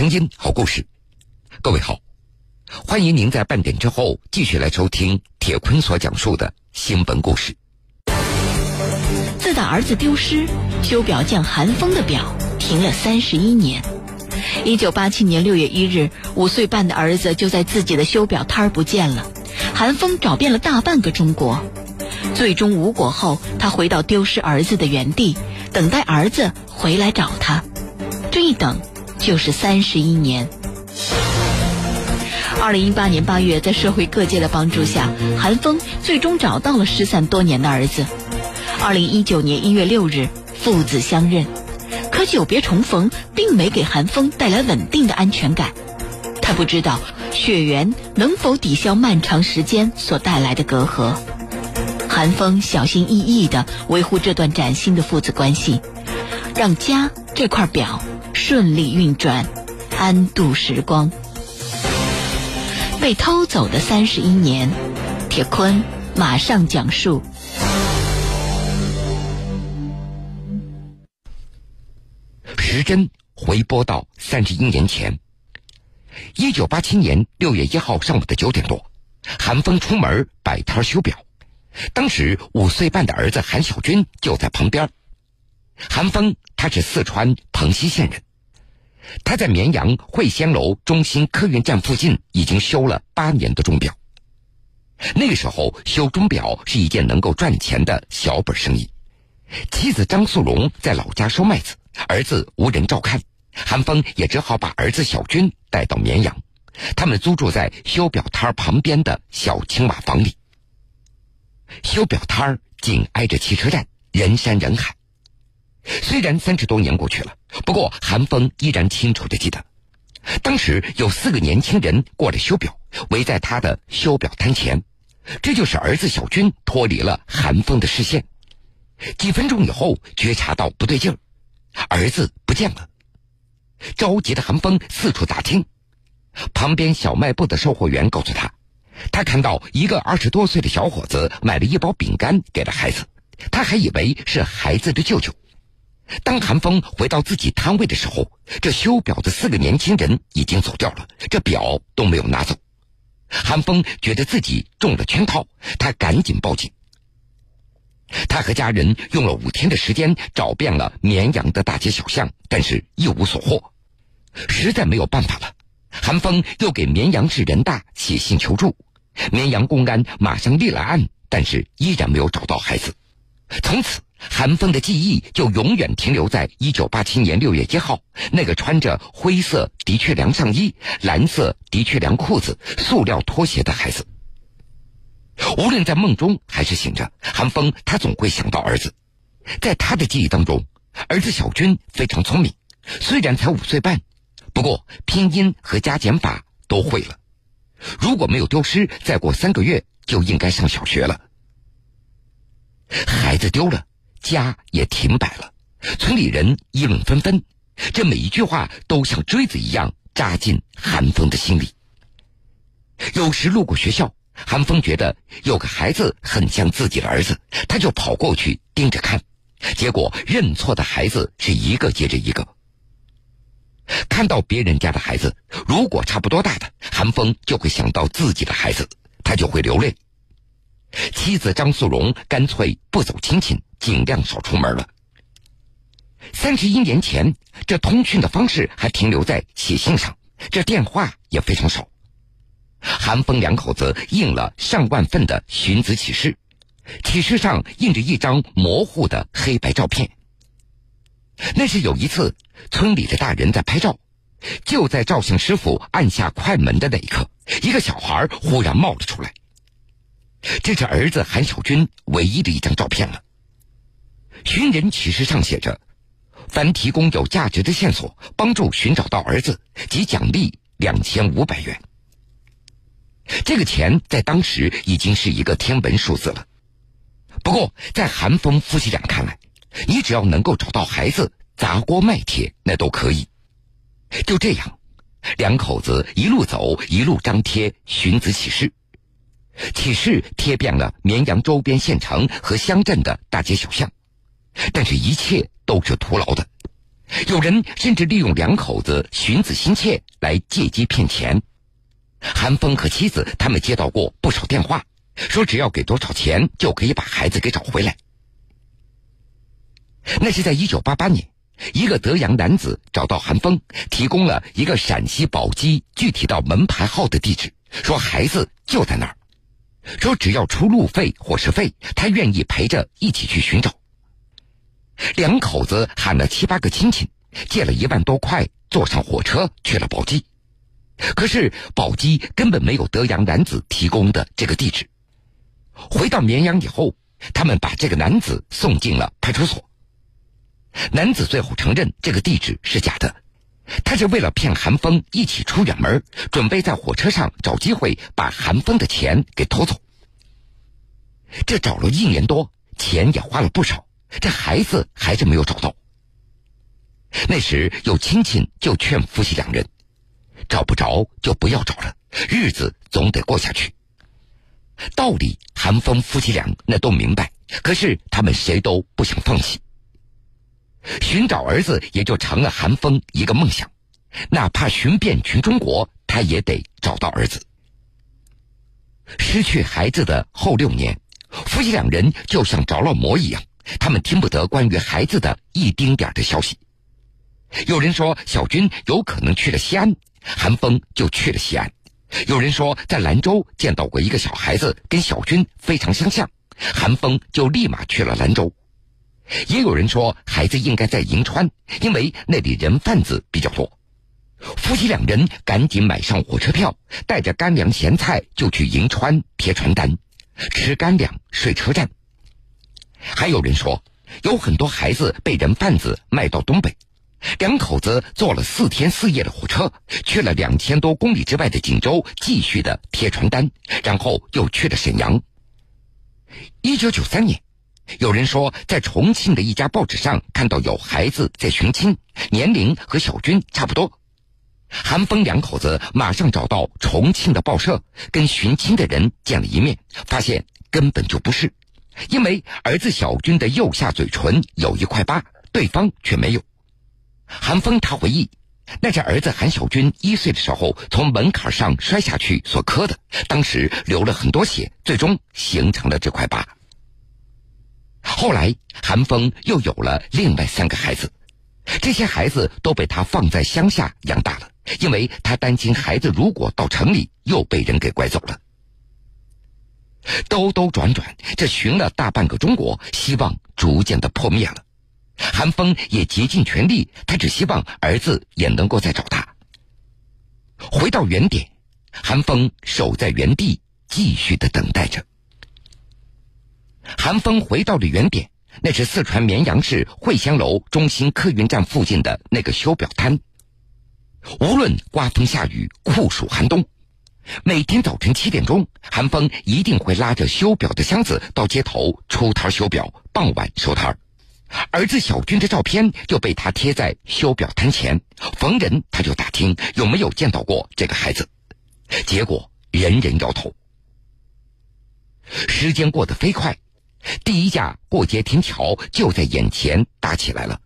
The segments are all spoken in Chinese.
声音好故事，各位好，欢迎您在半点之后继续来收听铁坤所讲述的新闻故事。自打儿子丢失，修表匠韩风的表停了三十一年。一九八七年六月一日，五岁半的儿子就在自己的修表摊儿不见了。韩风找遍了大半个中国，最终无果后，他回到丢失儿子的原地，等待儿子回来找他。这一等就是三十一年。二零一八年八月，在社会各界的帮助下，韩风最终找到了失散多年的儿子。二零一九年一月六日，父子相认。可久别重逢，并没给韩风带来稳定的安全感。他不知道血缘能否抵消漫长时间所带来的隔阂。韩风小心翼翼地维护这段崭新的父子关系，让家这块表顺利运转，安度时光。被偷走的三十一年，铁坤马上讲述。时针回拨到三十一年前，一九八七年六月一号上午的九点多，韩风出门摆摊修表，当时五岁半的儿子韩小军就在旁边。韩风他是四川蓬溪县人，他在绵阳汇仙楼中心客运站附近已经修了八年的钟表。那个时候修钟表是一件能够赚钱的小本生意。妻子张素荣在老家收麦子。儿子无人照看，韩风也只好把儿子小军带到绵阳。他们租住在修表摊旁边的小青瓦房里。修表摊紧挨着汽车站，人山人海。虽然三十多年过去了，不过韩风依然清楚的记得，当时有四个年轻人过来修表，围在他的修表摊前。这就是儿子小军脱离了韩风的视线。几分钟以后，觉察到不对劲儿。儿子不见了，着急的韩风四处打听，旁边小卖部的售货员告诉他，他看到一个二十多岁的小伙子买了一包饼干给了孩子，他还以为是孩子的舅舅。当韩风回到自己摊位的时候，这修表的四个年轻人已经走掉了，这表都没有拿走。韩风觉得自己中了圈套，他赶紧报警。他和家人用了五天的时间找遍了绵阳的大街小巷，但是一无所获，实在没有办法了。韩风又给绵阳市人大写信求助，绵阳公安马上立了案，但是依然没有找到孩子。从此，韩风的记忆就永远停留在一九八七年六月一号那个穿着灰色的确良上衣、蓝色的确良裤子、塑料拖鞋的孩子。无论在梦中还是醒着，韩风他总会想到儿子。在他的记忆当中，儿子小军非常聪明，虽然才五岁半，不过拼音和加减法都会了。如果没有丢失，再过三个月就应该上小学了。孩子丢了，家也停摆了，村里人议论纷纷，这每一句话都像锥子一样扎进韩风的心里。有时路过学校。韩风觉得有个孩子很像自己的儿子，他就跑过去盯着看，结果认错的孩子是一个接着一个。看到别人家的孩子，如果差不多大的，韩风就会想到自己的孩子，他就会流泪。妻子张素荣干脆不走亲戚，尽量少出门了。三十一年前，这通讯的方式还停留在写信上，这电话也非常少。韩风两口子印了上万份的寻子启事，启事上印着一张模糊的黑白照片。那是有一次村里的大人在拍照，就在照相师傅按下快门的那一刻，一个小孩忽然冒了出来。这是儿子韩小军唯一的一张照片了。寻人启事上写着：“凡提供有价值的线索，帮助寻找到儿子，即奖励两千五百元。”这个钱在当时已经是一个天文数字了，不过在韩风夫妻俩看来，你只要能够找到孩子，砸锅卖铁那都可以。就这样，两口子一路走，一路张贴寻子启事，启事贴遍了绵阳周边县城和乡镇的大街小巷，但是一切都是徒劳的。有人甚至利用两口子寻子心切来借机骗钱。韩风和妻子他们接到过不少电话，说只要给多少钱就可以把孩子给找回来。那是在一九八八年，一个德阳男子找到韩风，提供了一个陕西宝鸡具体到门牌号的地址，说孩子就在那儿，说只要出路费、伙食费，他愿意陪着一起去寻找。两口子喊了七八个亲戚，借了一万多块，坐上火车去了宝鸡。可是宝鸡根本没有德阳男子提供的这个地址。回到绵阳以后，他们把这个男子送进了派出所。男子最后承认这个地址是假的，他是为了骗韩风一起出远门，准备在火车上找机会把韩风的钱给偷走。这找了一年多，钱也花了不少，这孩子还是没有找到。那时有亲戚就劝夫妻两人。找不着就不要找了，日子总得过下去。道理韩风夫妻俩那都明白，可是他们谁都不想放弃。寻找儿子也就成了韩风一个梦想，哪怕寻遍全中国，他也得找到儿子。失去孩子的后六年，夫妻两人就像着了魔一样，他们听不得关于孩子的一丁点的消息。有人说小军有可能去了西安。韩风就去了西安。有人说在兰州见到过一个小孩子，跟小军非常相像。韩风就立马去了兰州。也有人说孩子应该在银川，因为那里人贩子比较多。夫妻两人赶紧买上火车票，带着干粮咸菜就去银川贴传单，吃干粮睡车站。还有人说有很多孩子被人贩子卖到东北。两口子坐了四天四夜的火车，去了两千多公里之外的锦州，继续的贴传单，然后又去了沈阳。一九九三年，有人说在重庆的一家报纸上看到有孩子在寻亲，年龄和小军差不多。韩风两口子马上找到重庆的报社，跟寻亲的人见了一面，发现根本就不是，因为儿子小军的右下嘴唇有一块疤，对方却没有。韩风他回忆，那是儿子韩小军一岁的时候从门槛上摔下去所磕的，当时流了很多血，最终形成了这块疤。后来韩风又有了另外三个孩子，这些孩子都被他放在乡下养大了，因为他担心孩子如果到城里又被人给拐走了。兜兜转转，这寻了大半个中国，希望逐渐的破灭了。韩风也竭尽全力，他只希望儿子也能够再找他。回到原点，韩风守在原地，继续的等待着。韩风回到了原点，那是四川绵阳市汇香楼中心客运站附近的那个修表摊。无论刮风下雨、酷暑寒冬，每天早晨七点钟，韩风一定会拉着修表的箱子到街头出摊修表，傍晚收摊儿。儿子小军的照片就被他贴在修表摊前，逢人他就打听有没有见到过这个孩子，结果人人摇头。时间过得飞快，第一架过街天桥就在眼前搭起来了，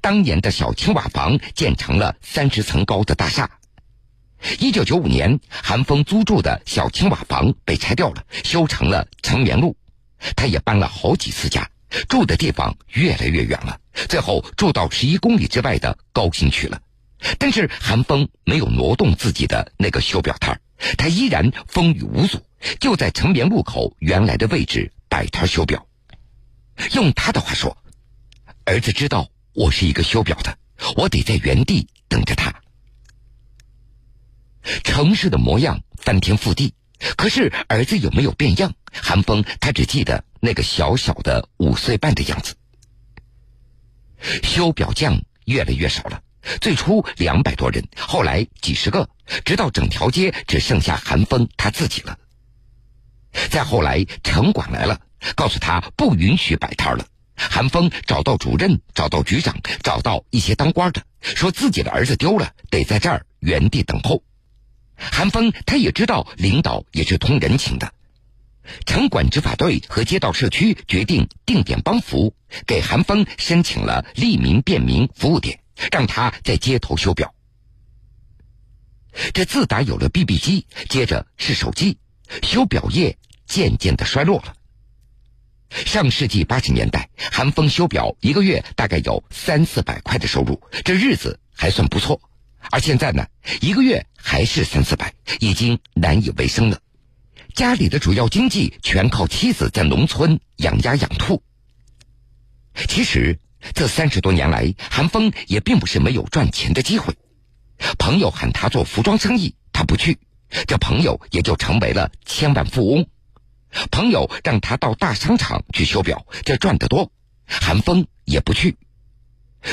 当年的小青瓦房建成了三十层高的大厦。一九九五年，韩风租住的小青瓦房被拆掉了，修成了成绵路，他也搬了好几次家。住的地方越来越远了，最后住到十一公里之外的高新区了。但是韩风没有挪动自己的那个修表摊他依然风雨无阻，就在成绵路口原来的位置摆摊修表。用他的话说：“儿子知道我是一个修表的，我得在原地等着他。”城市的模样翻天覆地。可是儿子有没有变样？韩风他只记得那个小小的五岁半的样子。修表匠越来越少了，最初两百多人，后来几十个，直到整条街只剩下韩风他自己了。再后来城管来了，告诉他不允许摆摊了。韩风找到主任，找到局长，找到一些当官的，说自己的儿子丢了，得在这儿原地等候。韩风他也知道领导也是通人情的，城管执法队和街道社区决定定点帮扶，给韩风申请了利民便民服务点，让他在街头修表。这自打有了 BB 机，接着是手机，修表业渐渐的衰落了。上世纪八十年代，韩风修表一个月大概有三四百块的收入，这日子还算不错。而现在呢，一个月还是三四百，已经难以为生了。家里的主要经济全靠妻子在农村养鸭养兔。其实这三十多年来，韩风也并不是没有赚钱的机会。朋友喊他做服装生意，他不去，这朋友也就成为了千万富翁。朋友让他到大商场去修表，这赚得多，韩风也不去。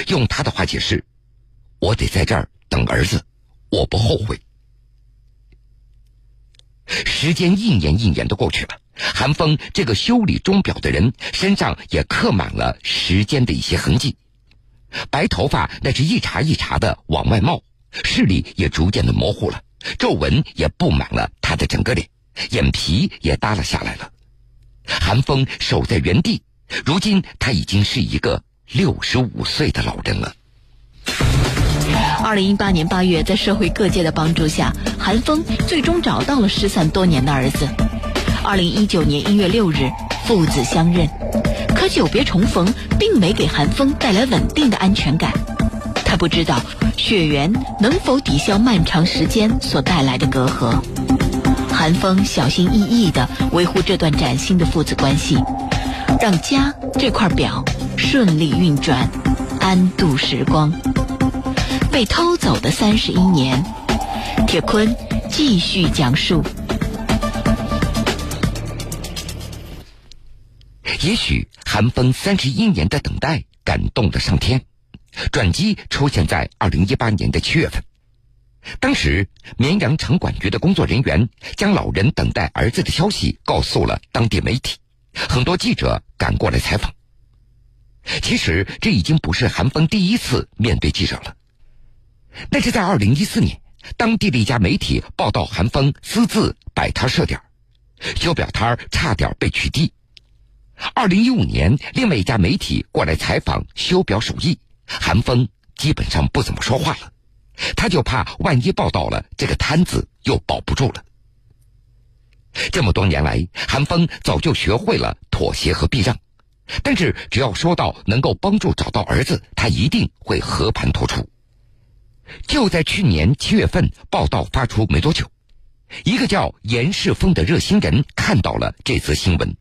用他的话解释：“我得在这儿等儿子，我不后悔。”时间一年一年的过去了，韩风这个修理钟表的人身上也刻满了时间的一些痕迹，白头发那是一茬一茬的往外冒。视力也逐渐的模糊了，皱纹也布满了他的整个脸，眼皮也耷拉下来了。韩风守在原地，如今他已经是一个六十五岁的老人了。二零一八年八月，在社会各界的帮助下，韩风最终找到了失散多年的儿子。二零一九年一月六日，父子相认，可久别重逢并没给韩风带来稳定的安全感。他不知道。血缘能否抵消漫长时间所带来的隔阂？韩风小心翼翼地维护这段崭新的父子关系，让家这块表顺利运转，安度时光。被偷走的三十一年，铁坤继续讲述。也许韩风三十一年的等待感动了上天。转机出现在二零一八年的七月份，当时绵阳城管局的工作人员将老人等待儿子的消息告诉了当地媒体，很多记者赶过来采访。其实这已经不是韩风第一次面对记者了，那是在二零一四年，当地的一家媒体报道韩风私自摆摊设点，修表摊差点被取缔。二零一五年，另外一家媒体过来采访修表手艺。韩风基本上不怎么说话了，他就怕万一报道了，这个摊子又保不住了。这么多年来，韩风早就学会了妥协和避让，但是只要说到能够帮助找到儿子，他一定会和盘托出。就在去年七月份，报道发出没多久，一个叫严世峰的热心人看到了这则新闻。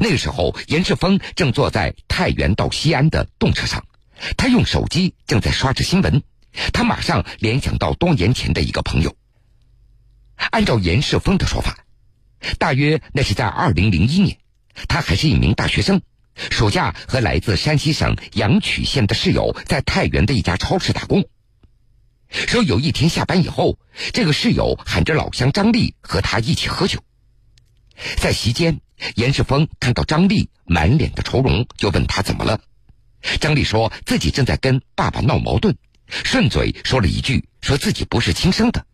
那个时候，严世峰正坐在太原到西安的动车上。他用手机正在刷着新闻，他马上联想到多年前的一个朋友。按照严世峰的说法，大约那是在二零零一年，他还是一名大学生，暑假和来自山西省阳曲县的室友在太原的一家超市打工。说有一天下班以后，这个室友喊着老乡张丽和他一起喝酒，在席间，严世峰看到张丽满脸的愁容，就问他怎么了。张丽说自己正在跟爸爸闹矛盾，顺嘴说了一句，说自己不是亲生的。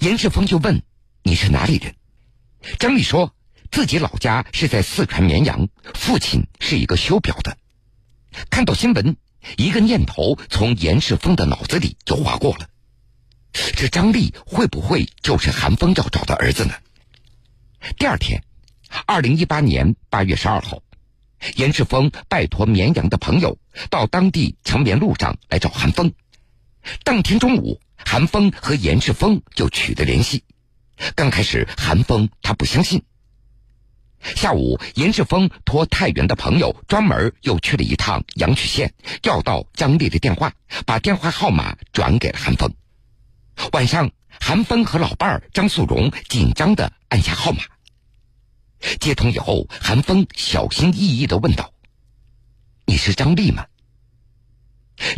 严世峰就问：“你是哪里人？”张丽说自己老家是在四川绵阳，父亲是一个修表的。看到新闻，一个念头从严世峰的脑子里就划过了：这张丽会不会就是韩风要找的儿子呢？第二天，二零一八年八月十二号。严世峰拜托绵阳的朋友到当地成绵路上来找韩风。当天中午，韩风和严世峰就取得联系。刚开始，韩风他不相信。下午，严世峰托太原的朋友专门又去了一趟阳曲县，要到张丽的电话，把电话号码转给了韩风。晚上，韩风和老伴儿张素荣紧张的按下号码。接通以后，韩风小心翼翼的问道：“你是张丽吗？”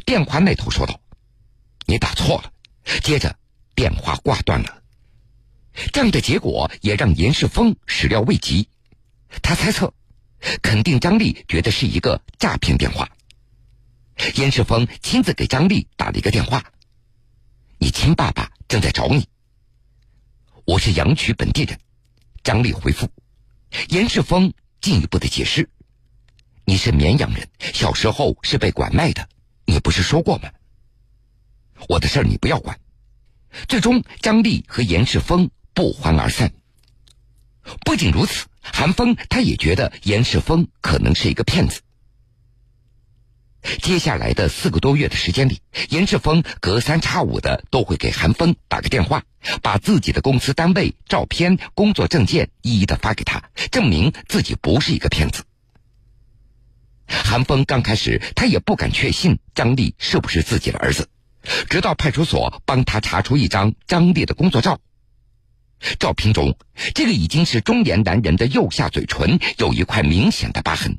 电话那头说道：“你打错了。”接着电话挂断了。这样的结果也让严世峰始料未及，他猜测，肯定张丽觉得是一个诈骗电话。严世峰亲自给张丽打了一个电话：“你亲爸爸正在找你。”我是阳曲本地人，张丽回复。严世峰进一步的解释：“你是绵阳人，小时候是被拐卖的，你不是说过吗？我的事儿你不要管。最终，张丽和严世峰不欢而散。不仅如此，韩峰他也觉得严世峰可能是一个骗子。接下来的四个多月的时间里，严世峰隔三差五的都会给韩风打个电话，把自己的公司单位照片、工作证件一一的发给他，证明自己不是一个骗子。韩风刚开始他也不敢确信张丽是不是自己的儿子，直到派出所帮他查出一张张丽的工作照。照片中，这个已经是中年男人的右下嘴唇有一块明显的疤痕。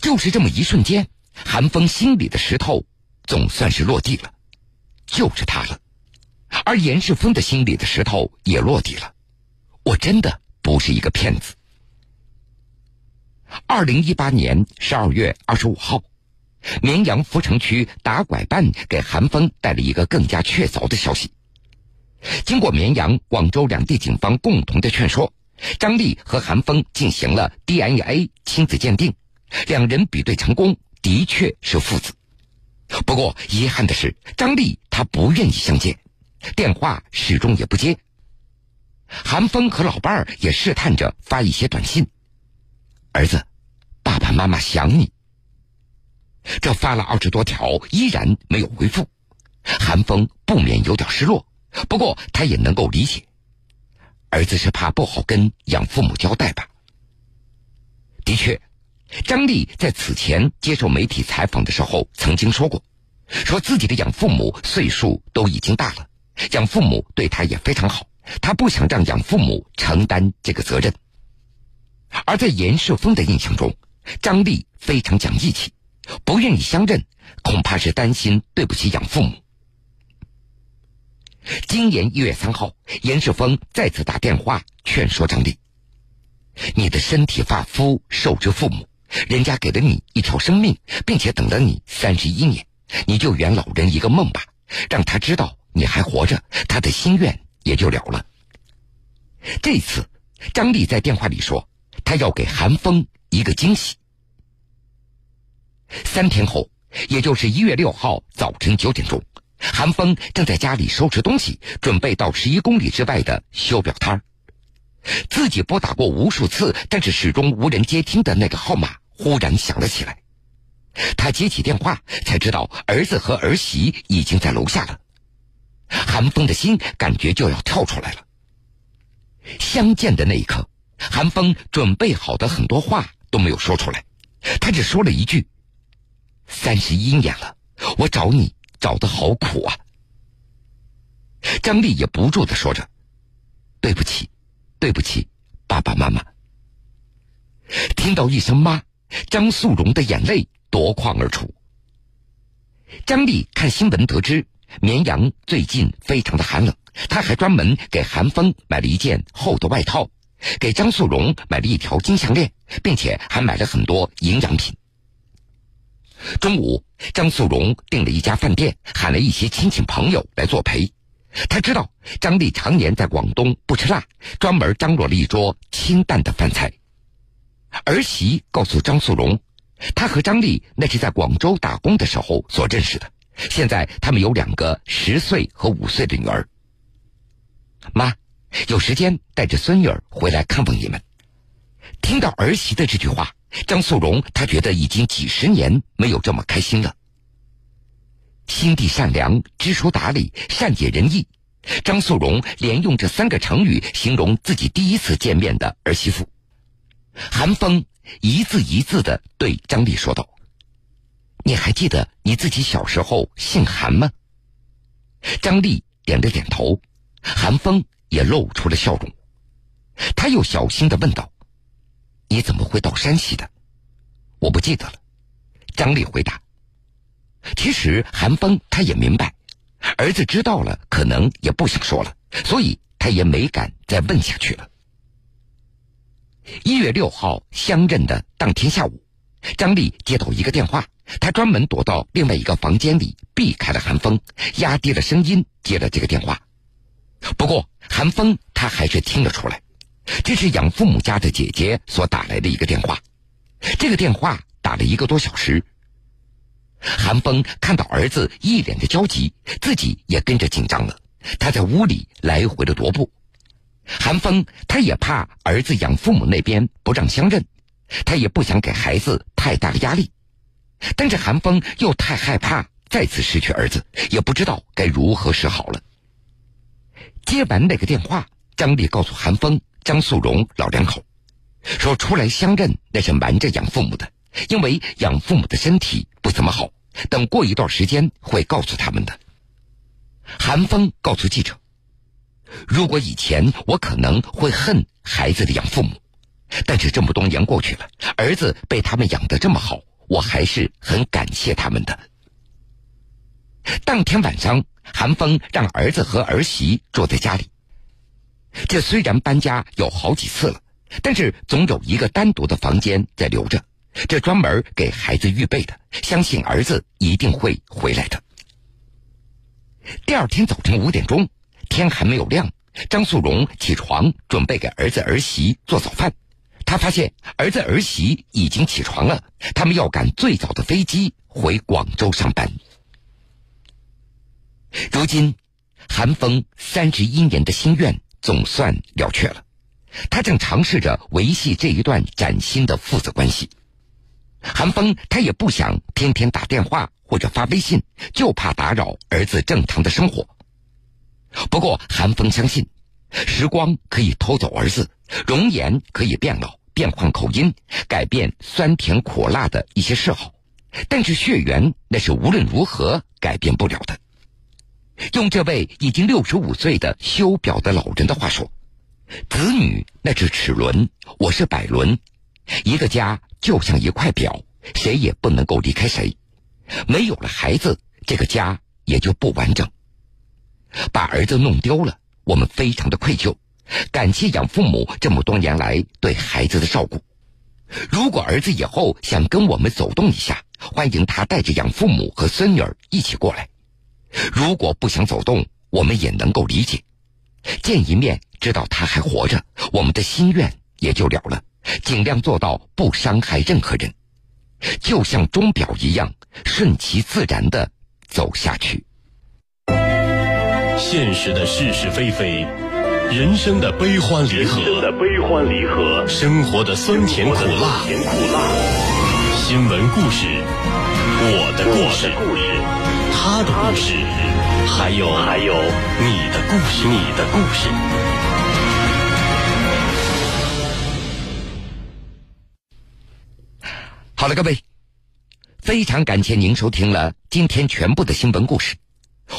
就是这么一瞬间，韩风心里的石头总算是落地了，就是他了。而严世峰的心里的石头也落地了，我真的不是一个骗子。二零一八年十二月二十五号，绵阳阜城区打拐办给韩风带了一个更加确凿的消息。经过绵阳、广州两地警方共同的劝说，张丽和韩风进行了 DNA 亲子鉴定，两人比对成功，的确是父子。不过遗憾的是，张丽她不愿意相见，电话始终也不接。韩风和老伴儿也试探着发一些短信：“儿子，爸爸妈妈想你。”这发了二十多条，依然没有回复，韩风不免有点失落。不过他也能够理解，儿子是怕不好跟养父母交代吧。的确，张丽在此前接受媒体采访的时候曾经说过，说自己的养父母岁数都已经大了，养父母对他也非常好，他不想让养父母承担这个责任。而在严世峰的印象中，张丽非常讲义气，不愿意相认，恐怕是担心对不起养父母。今年一月三号，严世峰再次打电话劝说张丽：“你的身体发肤受之父母，人家给了你一条生命，并且等了你三十一年，你就圆老人一个梦吧，让他知道你还活着，他的心愿也就了了。”这次，张丽在电话里说：“他要给韩风一个惊喜。”三天后，也就是一月六号早晨九点钟。韩风正在家里收拾东西，准备到十一公里之外的修表摊儿。自己拨打过无数次，但是始终无人接听的那个号码忽然响了起来。他接起电话，才知道儿子和儿媳已经在楼下了。韩风的心感觉就要跳出来了。相见的那一刻，韩风准备好的很多话都没有说出来，他只说了一句：“三十一年了，我找你。”找的好苦啊！张丽也不住的说着：“对不起，对不起，爸爸妈妈。”听到一声“妈”，张素荣的眼泪夺眶而出。张丽看新闻得知，绵阳最近非常的寒冷，他还专门给韩风买了一件厚的外套，给张素荣买了一条金项链，并且还买了很多营养品。中午，张素荣订了一家饭店，喊了一些亲戚朋友来作陪。他知道张丽常年在广东不吃辣，专门张罗了一桌清淡的饭菜。儿媳告诉张素荣，他和张丽那是在广州打工的时候所认识的，现在他们有两个十岁和五岁的女儿。妈，有时间带着孙女儿回来看望你们。听到儿媳的这句话。张素荣，他觉得已经几十年没有这么开心了。心地善良、知书达理、善解人意，张素荣连用这三个成语形容自己第一次见面的儿媳妇。韩风一字一字的对张丽说道：“你还记得你自己小时候姓韩吗？”张丽点了点头，韩风也露出了笑容。他又小心的问道。你怎么会到山西的？我不记得了。张丽回答。其实韩风他也明白，儿子知道了可能也不想说了，所以他也没敢再问下去了。一月六号相认的当天下午，张丽接到一个电话，她专门躲到另外一个房间里，避开了韩风，压低了声音接了这个电话。不过韩风他还是听了出来。这是养父母家的姐姐所打来的一个电话，这个电话打了一个多小时。韩风看到儿子一脸的焦急，自己也跟着紧张了。他在屋里来回的踱步。韩风他也怕儿子养父母那边不让相认，他也不想给孩子太大的压力，但是韩风又太害怕再次失去儿子，也不知道该如何是好了。接完那个电话，张丽告诉韩风、张素荣老两口，说出来相认那是瞒着养父母的，因为养父母的身体不怎么好，等过一段时间会告诉他们的。韩风告诉记者。如果以前我可能会恨孩子的养父母，但是这么多年过去了，儿子被他们养得这么好，我还是很感谢他们的。当天晚上，韩风让儿子和儿媳住在家里。这虽然搬家有好几次了，但是总有一个单独的房间在留着，这专门给孩子预备的，相信儿子一定会回来的。第二天早晨五点钟。天还没有亮，张素荣起床准备给儿子儿媳做早饭。他发现儿子儿媳已经起床了，他们要赶最早的飞机回广州上班。如今，韩风三十一年的心愿总算了却了，他正尝试着维系这一段崭新的父子关系。韩风他也不想天天打电话或者发微信，就怕打扰儿子正常的生活。不过，韩风相信，时光可以偷走儿子，容颜可以变老，变换口音，改变酸甜苦辣的一些嗜好，但是血缘那是无论如何改变不了的。用这位已经六十五岁的修表的老人的话说：“子女那是齿轮，我是百轮，一个家就像一块表，谁也不能够离开谁。没有了孩子，这个家也就不完整。”把儿子弄丢了，我们非常的愧疚，感谢养父母这么多年来对孩子的照顾。如果儿子以后想跟我们走动一下，欢迎他带着养父母和孙女儿一起过来。如果不想走动，我们也能够理解。见一面，知道他还活着，我们的心愿也就了了。尽量做到不伤害任何人，就像钟表一样，顺其自然的走下去。现实的是是非非，人生的悲欢离合，人生的悲欢离合，生活的酸甜苦辣，甜苦辣。新闻故事，我的故事，他的故事，还有还有你的故事，你的故事。好了，各位，非常感谢您收听了今天全部的新闻故事，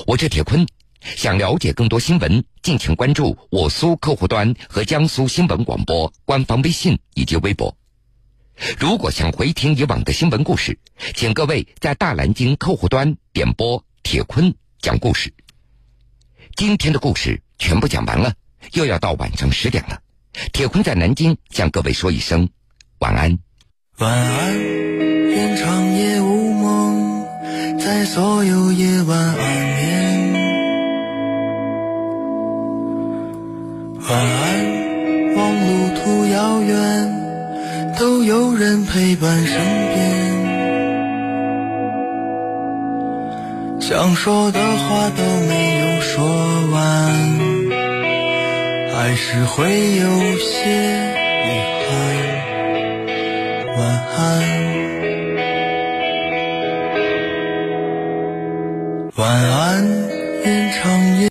我是铁坤。想了解更多新闻，敬请关注我苏客户端和江苏新闻广播官方微信以及微博。如果想回听以往的新闻故事，请各位在大蓝鲸客户端点播铁坤讲故事。今天的故事全部讲完了，又要到晚上十点了。铁坤在南京向各位说一声晚安。晚安，愿长夜无梦，在所有夜晚安眠。晚安，望路途遥远，都有人陪伴身边。想说的话都没有说完，还是会有些遗憾。晚安。